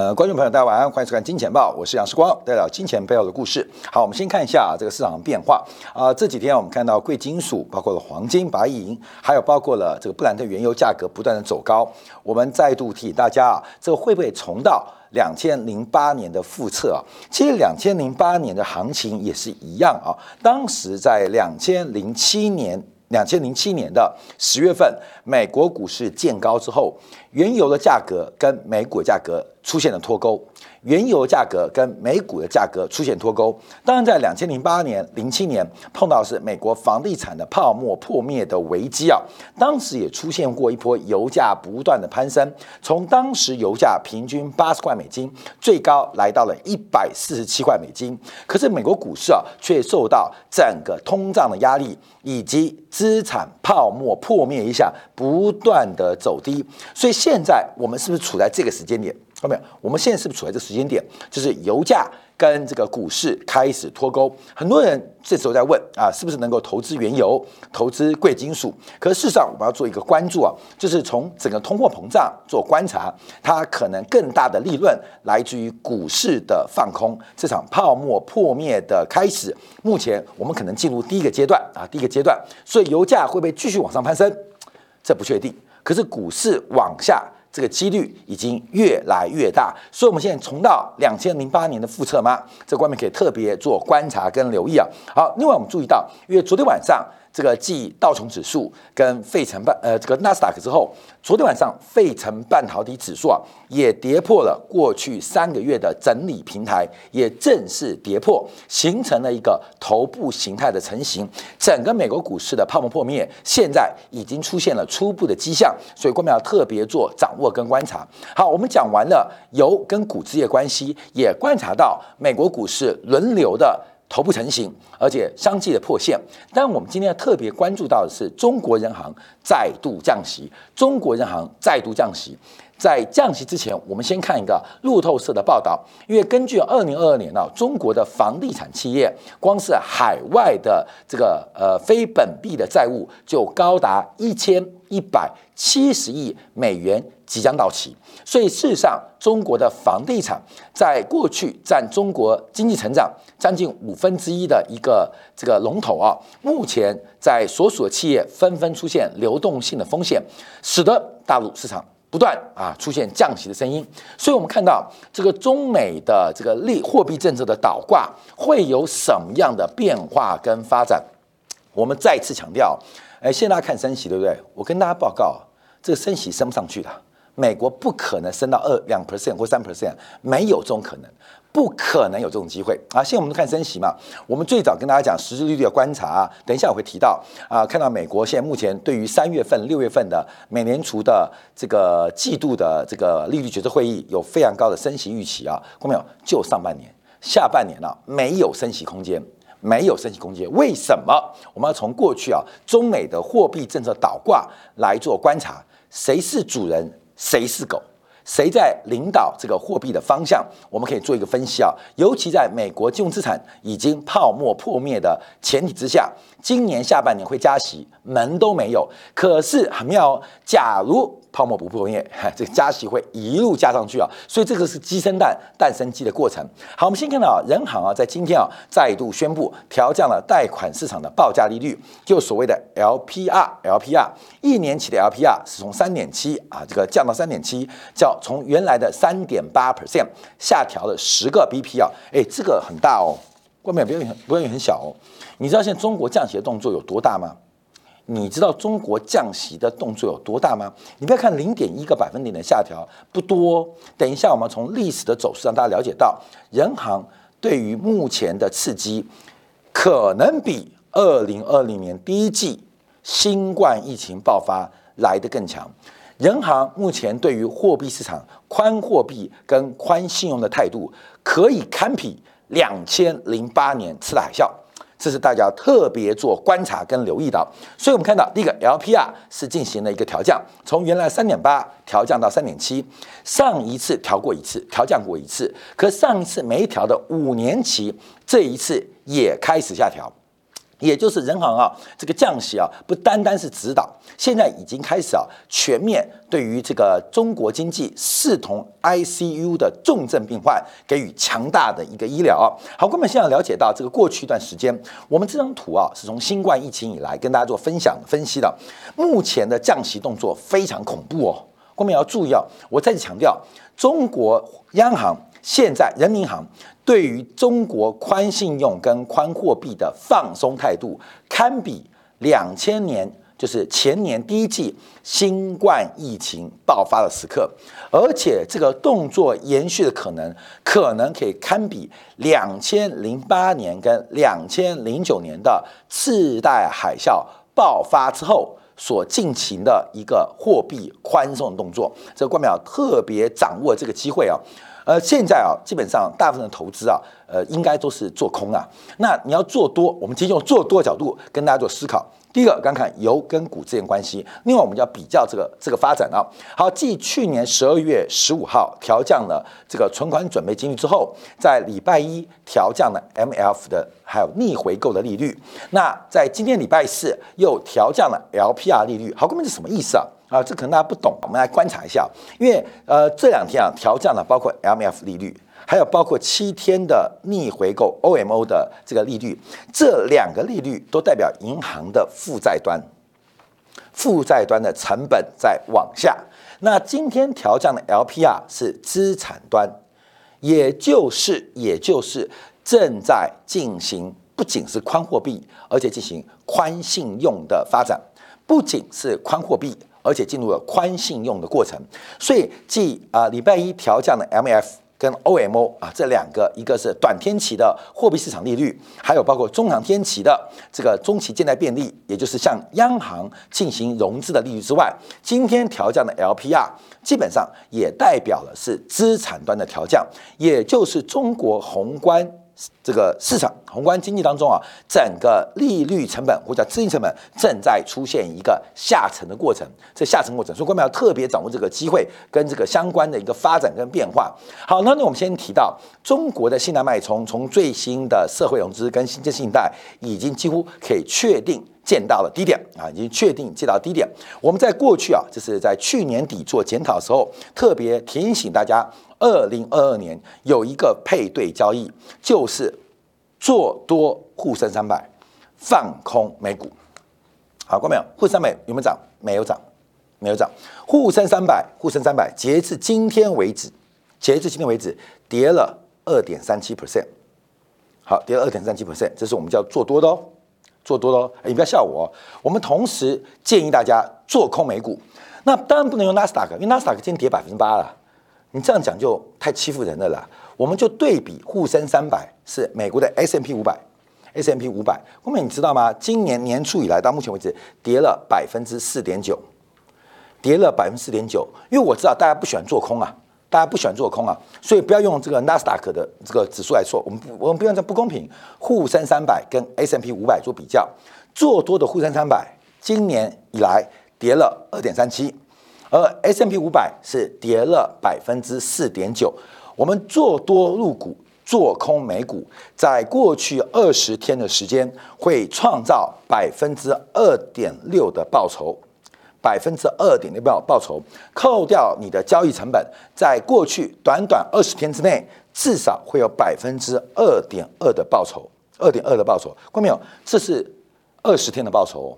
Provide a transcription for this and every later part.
呃，观众朋友，大家晚安，欢迎收看《金钱报》，我是杨世光，带来金钱背后的故事。好，我们先看一下这个市场的变化啊。这几天我们看到贵金属，包括了黄金、白银，还有包括了这个布兰特原油价格不断的走高。我们再度提醒大家啊，这个会不会重到两千零八年的复测啊？其实两千零八年的行情也是一样啊。当时在两千零七年。两千零七年的十月份，美国股市见高之后，原油的价格跟美股价格出现了脱钩。原油价格跟美股的价格出现脱钩。当然，在两千零八年、零七年碰到是美国房地产的泡沫破灭的危机啊，当时也出现过一波油价不断的攀升，从当时油价平均八十块美金，最高来到了一百四十七块美金。可是美国股市啊，却受到整个通胀的压力以及资产泡沫破灭一下，不断的走低。所以现在我们是不是处在这个时间点？看到没有？我们现在是不是处在这个时间点？就是油价跟这个股市开始脱钩。很多人这时候在问啊，是不是能够投资原油、投资贵金属？可是事实上，我们要做一个关注啊，就是从整个通货膨胀做观察，它可能更大的利润来自于股市的放空，这场泡沫破灭的开始。目前我们可能进入第一个阶段啊，第一个阶段。所以油价会不会继续往上攀升？这不确定。可是股市往下。这个几率已经越来越大，所以我们现在重到两千零八年的复测吗？这方面可以特别做观察跟留意啊。好，另外我们注意到，因为昨天晚上。这个继道琼指数跟费城半呃这个纳斯达克之后，昨天晚上费城半导体指数啊也跌破了过去三个月的整理平台，也正式跌破，形成了一个头部形态的成型。整个美国股市的泡沫破灭，现在已经出现了初步的迹象，所以我们要特别做掌握跟观察。好，我们讲完了油跟股之业关系，也观察到美国股市轮流的。头部成型，而且相继的破线。但我们今天要特别关注到的是，中国人行再度降息。中国人行再度降息，在降息之前，我们先看一个路透社的报道。因为根据二零二二年呢，中国的房地产企业光是海外的这个呃非本币的债务就高达一千一百七十亿美元。即将到期，所以事实上，中国的房地产在过去占中国经济成长将近五分之一的一个这个龙头啊，目前在所属的企业纷纷出现流动性的风险，使得大陆市场不断啊出现降息的声音。所以我们看到这个中美的这个利货币政策的倒挂会有什么样的变化跟发展？我们再次强调，哎，现在看升息，对不对？我跟大家报告，这个升息升不上去的。美国不可能升到二两 percent 或三 percent，没有这种可能，不可能有这种机会啊！现在我们都看升息嘛，我们最早跟大家讲实质利率的观察，等一下我会提到啊，看到美国现在目前对于三月份、六月份的美联储的这个季度的这个利率决策会议有非常高的升息预期啊，看到没有？就上半年、下半年呢，没有升息空间，没有升息空间，为什么？我们要从过去啊中美的货币政策倒挂来做观察，谁是主人？谁是狗？谁在领导这个货币的方向？我们可以做一个分析啊。尤其在美国金融资产已经泡沫破灭的前提之下，今年下半年会加息，门都没有。可是很妙哦，假如。泡沫不破灭，这个加息会一路加上去啊，所以这个是鸡生蛋，蛋生鸡的过程。好，我们先看到啊，人行啊，在今天啊，再度宣布调降了贷款市场的报价利率，就所谓的 LPR，LPR 一年期的 LPR 是从三点七啊，这个降到三点七，叫从原来的三点八 percent 下调了十个 BP 啊，哎，这个很大哦，外面不要很不要很小哦。你知道现在中国降息的动作有多大吗？你知道中国降息的动作有多大吗？你不要看零点一个百分点的下调不多，等一下我们从历史的走势让大家了解到，人行对于目前的刺激可能比二零二零年第一季新冠疫情爆发来得更强。人行目前对于货币市场宽货币跟宽信用的态度，可以堪比两千零八年次贷海啸。这是大家特别做观察跟留意的，所以我们看到第一个 LPR 是进行了一个调降，从原来三点八调降到三点七，上一次调过一次，调降过一次，可上一次没调的五年期，这一次也开始下调。也就是人行啊，这个降息啊，不单单是指导，现在已经开始啊，全面对于这个中国经济视同 ICU 的重症病患给予强大的一个医疗。好，我们现在了解到这个过去一段时间，我们这张图啊，是从新冠疫情以来跟大家做分享分析的，目前的降息动作非常恐怖哦。我们要注意啊，我再次强调，中国央行现在人民银行。对于中国宽信用跟宽货币的放松态度，堪比两千年，就是前年第一季新冠疫情爆发的时刻，而且这个动作延续的可能，可能可以堪比两千零八年跟两千零九年的次贷海啸爆发之后所进行的一个货币宽松的动作。这个官淼特别掌握这个机会啊。呃，现在啊，基本上大部分的投资啊，呃，应该都是做空啊。那你要做多，我们今天用做多的角度跟大家做思考。第一个，刚看油跟股之间关系；另外，我们要比较这个这个发展啊。好，继去年十二月十五号调降了这个存款准备金率之后，在礼拜一调降了 MLF 的还有逆回购的利率。那在今天礼拜四又调降了 LPR 利率。好，哥们是什么意思啊？啊，这可能大家不懂，我们来观察一下。因为呃，这两天啊，调降了包括 MF 利率，还有包括七天的逆回购 OMO 的这个利率，这两个利率都代表银行的负债端，负债端的成本在往下。那今天调降的 LPR 是资产端，也就是也就是正在进行，不仅是宽货币，而且进行宽信用的发展，不仅是宽货币。而且进入了宽信用的过程，所以继啊礼拜一调降的 MF 跟 OMO 啊这两个，一个是短天期的货币市场利率，还有包括中长天期的这个中期借贷便利，也就是向央行进行融资的利率之外，今天调降的 LPR 基本上也代表了是资产端的调降，也就是中国宏观。这个市场宏观经济当中啊，整个利率成本或者资金成本正在出现一个下沉的过程，这下沉过程，所以我们要特别掌握这个机会跟这个相关的一个发展跟变化。好，那那我们先提到中国的信贷脉冲，从最新的社会融资跟新建信贷已经几乎可以确定见到了低点啊，已经确定见到低点。我们在过去啊，就是在去年底做检讨的时候，特别提醒大家。二零二二年有一个配对交易，就是做多沪深三百，放空美股。好，过没有？沪深三百有没有涨？没有涨，没有涨。沪深三百，沪深三百，截至今天为止，截至今天为止，跌了二点三七 percent。好，跌了二点三七 percent，这是我们叫做多的哦，做多的哦。你不要笑我，我们同时建议大家做空美股。那当然不能用纳斯达克，因为纳斯达克今天跌百分之八了。你这样讲就太欺负人了啦！我们就对比沪深三百是美国的 S M P 五百，S M P 五百，后面你知道吗？今年年初以来到目前为止跌了百分之四点九，跌了百分之四点九。因为我知道大家不喜欢做空啊，大家不喜欢做空啊，所以不要用这个纳斯达克的这个指数来说，我们不，我们不用这不公平。沪深三百跟 S M P 五百做比较，做多的沪深三百今年以来跌了二点三七。而 S M P 五百是跌了百分之四点九，我们做多入股，做空美股，在过去二十天的时间会创造百分之二点六的报酬，百分之二点六报报酬，扣掉你的交易成本，在过去短短二十天之内，至少会有百分之二点二的报酬，二点二的报酬，看到没有？这是二十天的报酬。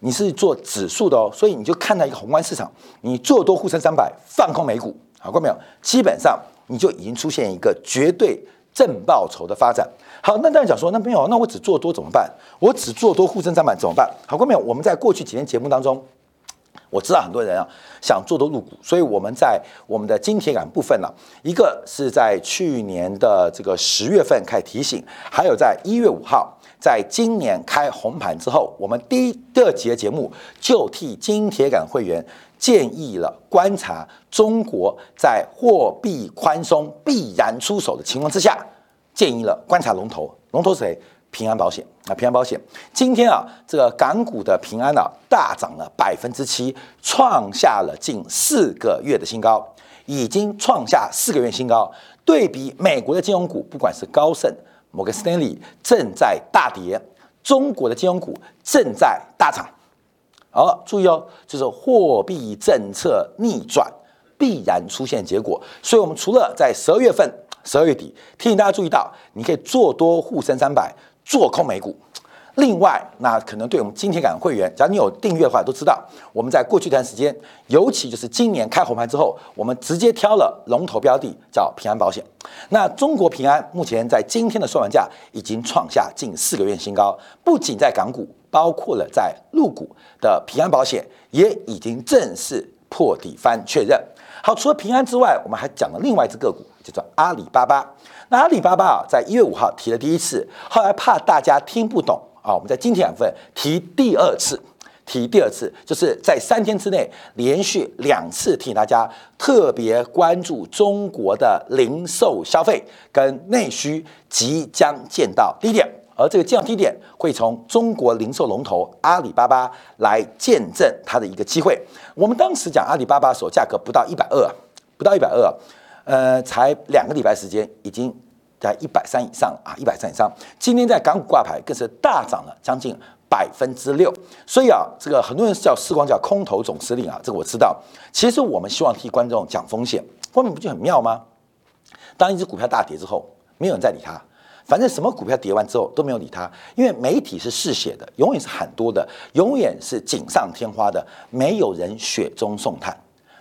你是做指数的哦，所以你就看到一个宏观市场，你做多沪深三百，放空美股，好过没有？基本上你就已经出现一个绝对正报酬的发展。好，那大家讲说，那没有，那我只做多怎么办？我只做多沪深三百怎么办？好过没有？我们在过去几天节目当中，我知道很多人啊想做多入股，所以我们在我们的金铁杆部分呢，一个是在去年的这个十月份开始提醒，还有在一月五号。在今年开红盘之后，我们第第二节节目就替金铁杆会员建议了观察中国在货币宽松必然出手的情况之下，建议了观察龙头，龙头是谁？平安保险啊，平安保险今天啊，这个港股的平安啊大涨了百分之七，创下了近四个月的新高，已经创下四个月新高。对比美国的金融股，不管是高盛。摩根斯丹利正在大跌，中国的金融股正在大涨。好，注意哦，就是货币政策逆转必然出现结果。所以，我们除了在十二月份、十二月底提醒大家注意到，你可以做多沪深三百，做空美股。另外，那可能对我们今天感会员，只要你有订阅的话，都知道我们在过去一段时间，尤其就是今年开红盘之后，我们直接挑了龙头标的，叫平安保险。那中国平安目前在今天的收盘价已经创下近四个月新高，不仅在港股，包括了在陆股的平安保险也已经正式破底翻确认。好，除了平安之外，我们还讲了另外一只个股，叫做阿里巴巴。那阿里巴巴啊，在一月五号提了第一次，后来怕大家听不懂。啊，我们在今天两份提第二次，提第二次，就是在三天之内连续两次提醒大家特别关注中国的零售消费跟内需即将见到低点，而这个见到低点会从中国零售龙头阿里巴巴来见证它的一个机会。我们当时讲阿里巴巴的时候，价格不到一百二，不到一百二，呃，才两个礼拜时间已经。在一百三以上啊，一百三以上。今天在港股挂牌更是大涨了将近百分之六。所以啊，这个很多人叫时光叫空头总司令啊，这个我知道。其实我们希望替观众讲风险，后面不就很妙吗？当一只股票大跌之后，没有人再理它。反正什么股票跌完之后都没有理它，因为媒体是嗜血的，永远是喊多的，永远是锦上添花的，没有人雪中送炭。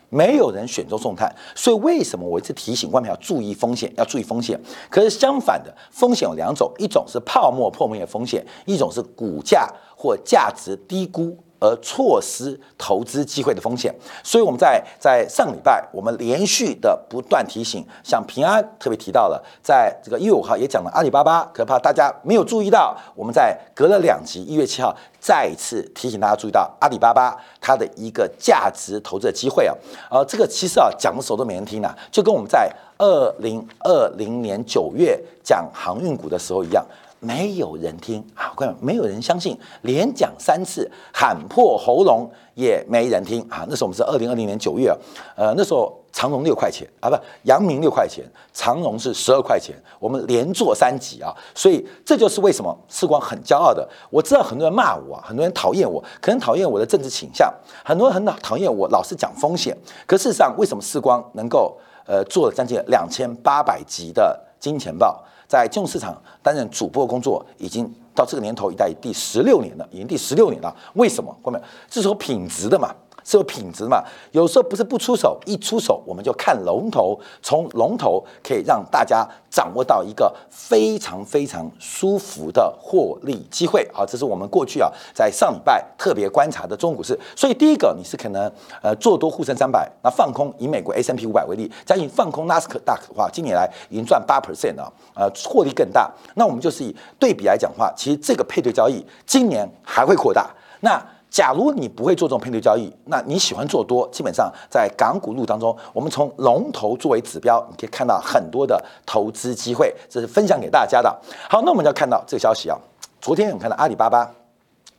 没有人选中送炭，所以为什么我一直提醒外面要注意风险，要注意风险？可是相反的，风险有两种，一种是泡沫破灭的风险，一种是股价或价值低估。而错失投资机会的风险，所以我们在在上礼拜，我们连续的不断提醒，像平安特别提到了，在这个一月五号也讲了阿里巴巴，可怕大家没有注意到，我们在隔了两集，一月七号再一次提醒大家注意到阿里巴巴它的一个价值投资的机会啊，呃，这个其实啊讲的时候都没人听啊，就跟我们在二零二零年九月讲航运股的时候一样。没有人听啊！各位，没有人相信，连讲三次，喊破喉咙也没人听啊！那时候我们是二零二零年九月，呃，那时候长荣六块钱啊，不，阳明六块钱，长荣是十二块钱，我们连做三集啊，所以这就是为什么世光很骄傲的。我知道很多人骂我，啊很多人讨厌我，可能讨厌我的政治倾向，很多人很讨厌我老是讲风险。可事实上，为什么世光能够呃做了将近两千八百集的金钱报？在金融市场担任主播工作，已经到这个年头，一代第十六年了，已经第十六年了。为什么？后面这是有品质的嘛？是有品质嘛？有时候不是不出手，一出手我们就看龙头，从龙头可以让大家掌握到一个非常非常舒服的获利机会啊！这是我们过去啊在上礼拜特别观察的中股市。所以第一个你是可能呃做多沪深三百，那放空以美国 S M P 五百为例，假以放空纳斯克大的话，今年来已经赚八 percent 了，呃，获利更大。那我们就是以对比来讲话，其实这个配对交易今年还会扩大。那假如你不会做这种配对交易，那你喜欢做多，基本上在港股路当中，我们从龙头作为指标，你可以看到很多的投资机会，这是分享给大家的。好，那我们就要看到这个消息啊，昨天我们看到阿里巴巴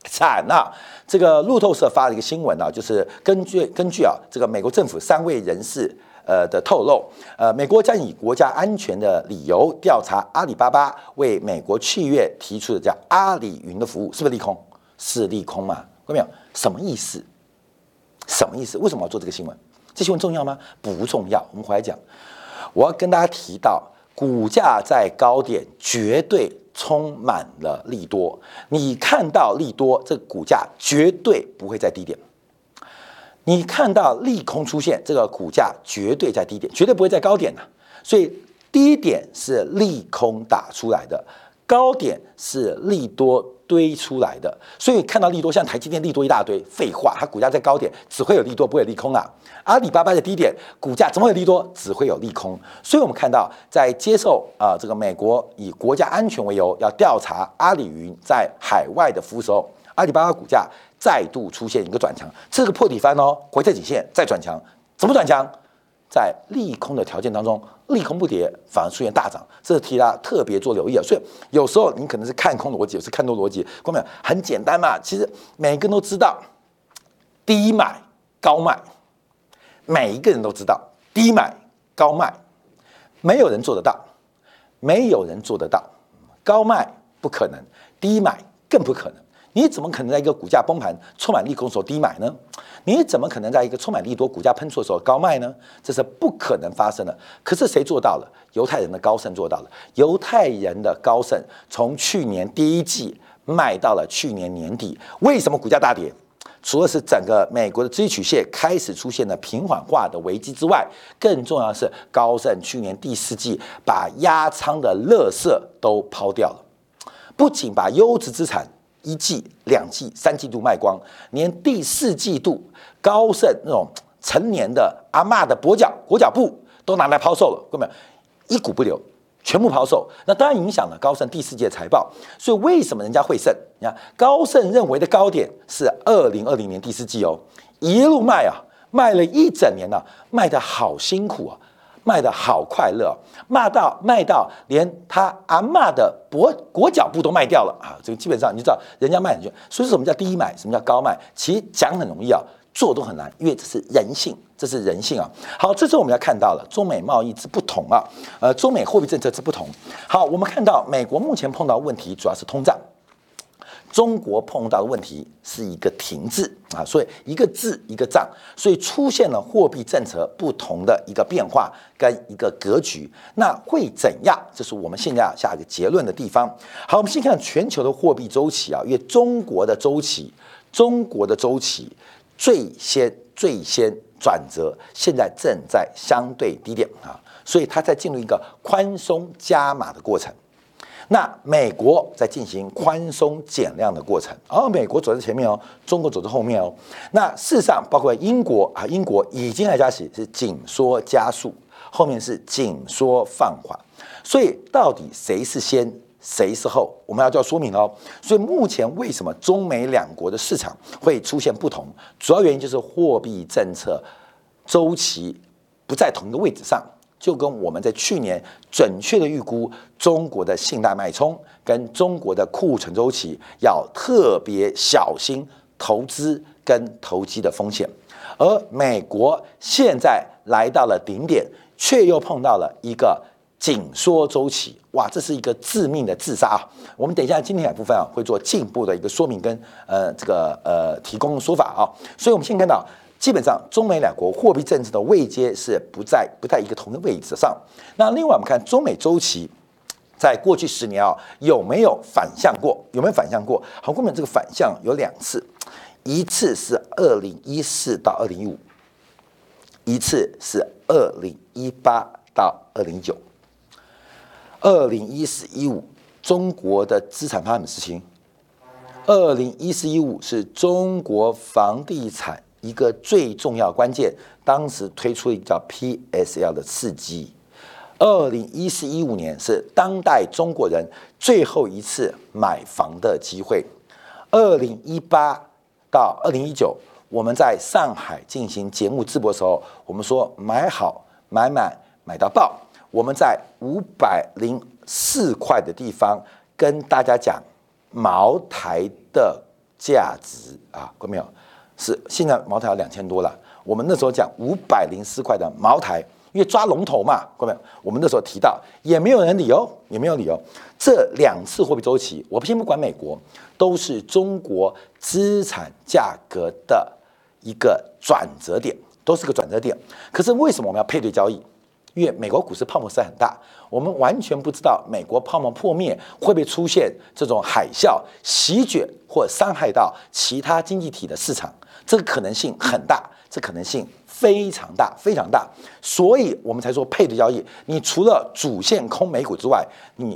惨了，这个路透社发了一个新闻啊，就是根据根据啊这个美国政府三位人士呃的透露，呃，美国将以国家安全的理由调查阿里巴巴为美国企业提出的叫阿里云的服务，是不是利空？是利空嘛？看到没有？什么意思？什么意思？为什么要做这个新闻？这新闻重要吗？不重要。我们回来讲，我要跟大家提到，股价在高点绝对充满了利多。你看到利多，这个股价绝对不会在低点。你看到利空出现，这个股价绝对在低点，绝对不会在高点的。所以低点是利空打出来的，高点是利多。堆出来的，所以看到利多，像台积电利多一大堆，废话，它股价在高点，只会有利多，不会有利空啊。阿里巴巴的低点，股价怎么有利多，只会有利空。所以我们看到，在接受啊这个美国以国家安全为由要调查阿里云在海外的服务时候，阿里巴巴股价再度出现一个转强，这个破底翻哦，回撤颈线再转强，怎么转强？在利空的条件当中，利空不跌，反而出现大涨，这是提大家特别做留意啊。所以有时候你可能是看空逻辑，有时看多逻辑，关没有？很简单嘛。其实每个人都知道，低买高卖，每一个人都知道低买高卖，没有人做得到，没有人做得到，高卖不可能，低买更不可能。你怎么可能在一个股价崩盘、充满利空时候低买呢？你怎么可能在一个充满利多、股价喷出的时候高卖呢？这是不可能发生的。可是谁做到了？犹太人的高盛做到了。犹太人的高盛从去年第一季卖到了去年年底。为什么股价大跌？除了是整个美国的资曲线开始出现了平缓化的危机之外，更重要的是高盛去年第四季把压仓的垃圾都抛掉了，不仅把优质资产。一季、两季、三季度卖光，连第四季度高盛那种成年的阿嬷的跛脚裹脚布都拿来抛售了，各位一股不留，全部抛售。那当然影响了高盛第四季的财报。所以为什么人家会胜？你看高盛认为的高点是二零二零年第四季哦，一路卖啊，卖了一整年了，卖的好辛苦啊。卖的好快乐，卖到卖到连他阿妈的跛裹脚布都卖掉了啊！这个基本上你知道，人家卖很久，所以什么叫低买，什么叫高卖？其实讲很容易啊，做都很难，因为这是人性，这是人性啊。好，这次我们要看到了中美贸易之不同啊，呃，中美货币政策之不同。好，我们看到美国目前碰到问题主要是通胀。中国碰到的问题是一个停滞啊，所以一个字一个账，所以出现了货币政策不同的一个变化跟一个格局，那会怎样？这是我们现在下一个结论的地方。好，我们先看全球的货币周期啊，因为中国的周期，中国的周期最先最先转折，现在正在相对低点啊，所以它在进入一个宽松加码的过程。那美国在进行宽松减量的过程，而美国走在前面哦，中国走在后面哦。那事实上，包括英国啊，英国已经在加息，是紧缩加速，后面是紧缩放缓。所以到底谁是先，谁是后，我们要就要说明哦。所以目前为什么中美两国的市场会出现不同，主要原因就是货币政策周期不在同一个位置上。就跟我们在去年准确的预估中国的信贷脉冲跟中国的库存周期，要特别小心投资跟投机的风险。而美国现在来到了顶点，却又碰到了一个紧缩周期，哇，这是一个致命的自杀啊！我们等一下今天两部分啊会做进一步的一个说明跟呃这个呃提供说法啊，所以我们先看到。基本上，中美两国货币政策的位阶是不在不在一个同一个位置上。那另外，我们看中美周期，在过去十年啊，有没有反向过？有没有反向过？好，后面这个反向有两次，一次是二零一四到二零一五，一次是二零一八到二零一九。二零一四一五，中国的资产发生什么事情？二零一四一五是中国房地产。一个最重要关键，当时推出一个叫 PSL 的刺激。二零一四一五年是当代中国人最后一次买房的机会。二零一八到二零一九，我们在上海进行节目直播的时候，我们说买好买满买到爆。我们在五百零四块的地方跟大家讲茅台的价值啊，看到没有？是现在茅台要两千多了，我们那时候讲五百零四块的茅台，因为抓龙头嘛，各位，我们那时候提到也没有人理由，也没有理由。这两次货币周期，我先不管美国，都是中国资产价格的一个转折点，都是个转折点。可是为什么我们要配对交易？因为美国股市泡沫是很大，我们完全不知道美国泡沫破灭会不会出现这种海啸席卷或伤害到其他经济体的市场。这个可能性很大，这可能性非常大，非常大，所以我们才说配对交易。你除了主线空美股之外，你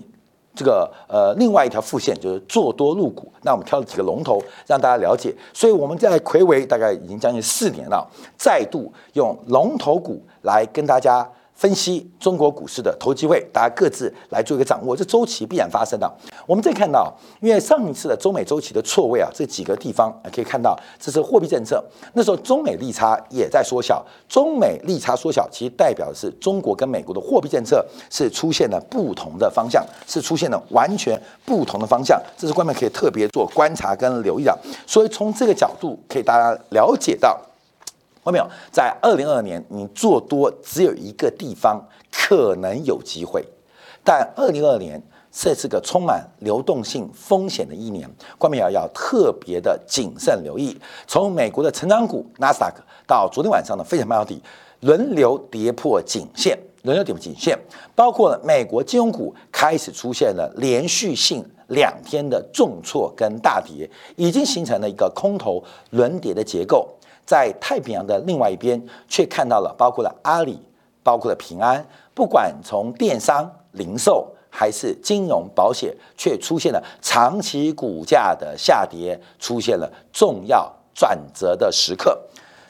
这个呃另外一条副线就是做多入股。那我们挑了几个龙头让大家了解。所以我们在魁伟大概已经将近四年了，再度用龙头股来跟大家。分析中国股市的投机会，大家各自来做一个掌握，这周期必然发生的。我们再看到，因为上一次的中美周期的错位啊，这几个地方可以看到，这是货币政策。那时候中美利差也在缩小，中美利差缩小，其实代表的是中国跟美国的货币政策是出现了不同的方向，是出现了完全不同的方向。这是官们可以特别做观察跟留意的。所以从这个角度，可以大家了解到。看到没有？在二零二二年，你做多只有一个地方可能有机会，但二零二二年这是个充满流动性风险的一年，关明要要特别的谨慎留意。从美国的成长股纳斯达克到昨天晚上的非常半导体轮流跌破颈线，轮流跌破颈线，包括了美国金融股开始出现了连续性两天的重挫跟大跌，已经形成了一个空头轮跌的结构。在太平洋的另外一边，却看到了包括了阿里，包括了平安，不管从电商、零售还是金融保险，却出现了长期股价的下跌，出现了重要转折的时刻。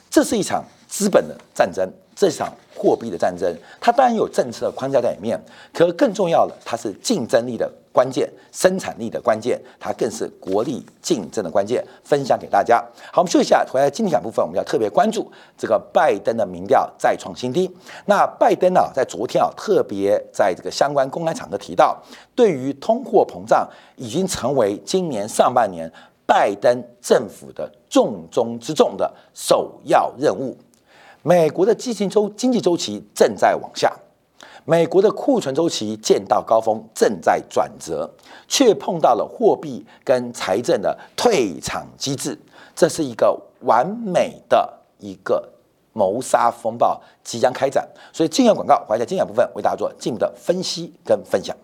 这是一场资本的战争，这场货币的战争，它当然有政策框架在里面，可更重要的，它是竞争力的。关键生产力的关键，它更是国力竞争的关键。分享给大家。好，我们休息一下，回来今天讲部分，我们要特别关注这个拜登的民调再创新低。那拜登呢，在昨天啊，特别在这个相关公开场合提到，对于通货膨胀已经成为今年上半年拜登政府的重中之重的首要任务。美国的经济周经济周期正在往下。美国的库存周期见到高峰，正在转折，却碰到了货币跟财政的退场机制，这是一个完美的一个谋杀风暴即将开展。所以，进入广告，我在精讲部分为大家做进一步的分析跟分享。